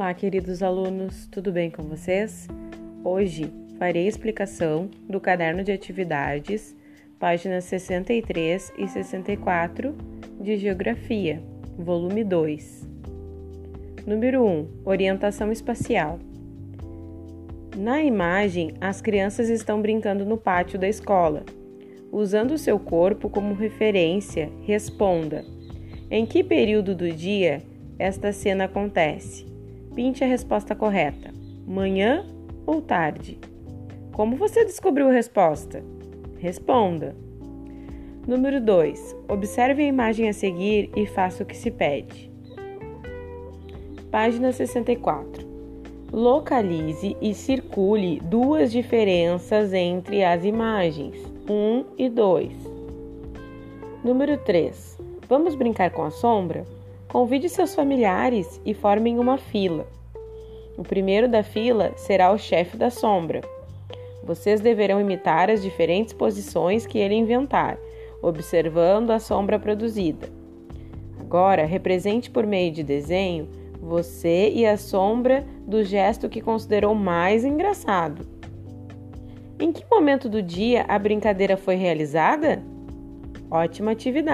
Olá, queridos alunos, tudo bem com vocês? Hoje farei explicação do caderno de atividades, páginas 63 e 64 de Geografia, volume 2. Número 1 Orientação espacial. Na imagem, as crianças estão brincando no pátio da escola. Usando o seu corpo como referência, responda: Em que período do dia esta cena acontece? Pinte a resposta correta: manhã ou tarde? Como você descobriu a resposta? Responda. Número 2. Observe a imagem a seguir e faça o que se pede. Página 64. Localize e circule duas diferenças entre as imagens 1 um e 2. Número 3. Vamos brincar com a sombra? Convide seus familiares e formem uma fila. O primeiro da fila será o chefe da sombra. Vocês deverão imitar as diferentes posições que ele inventar, observando a sombra produzida. Agora, represente por meio de desenho você e a sombra do gesto que considerou mais engraçado. Em que momento do dia a brincadeira foi realizada? Ótima atividade!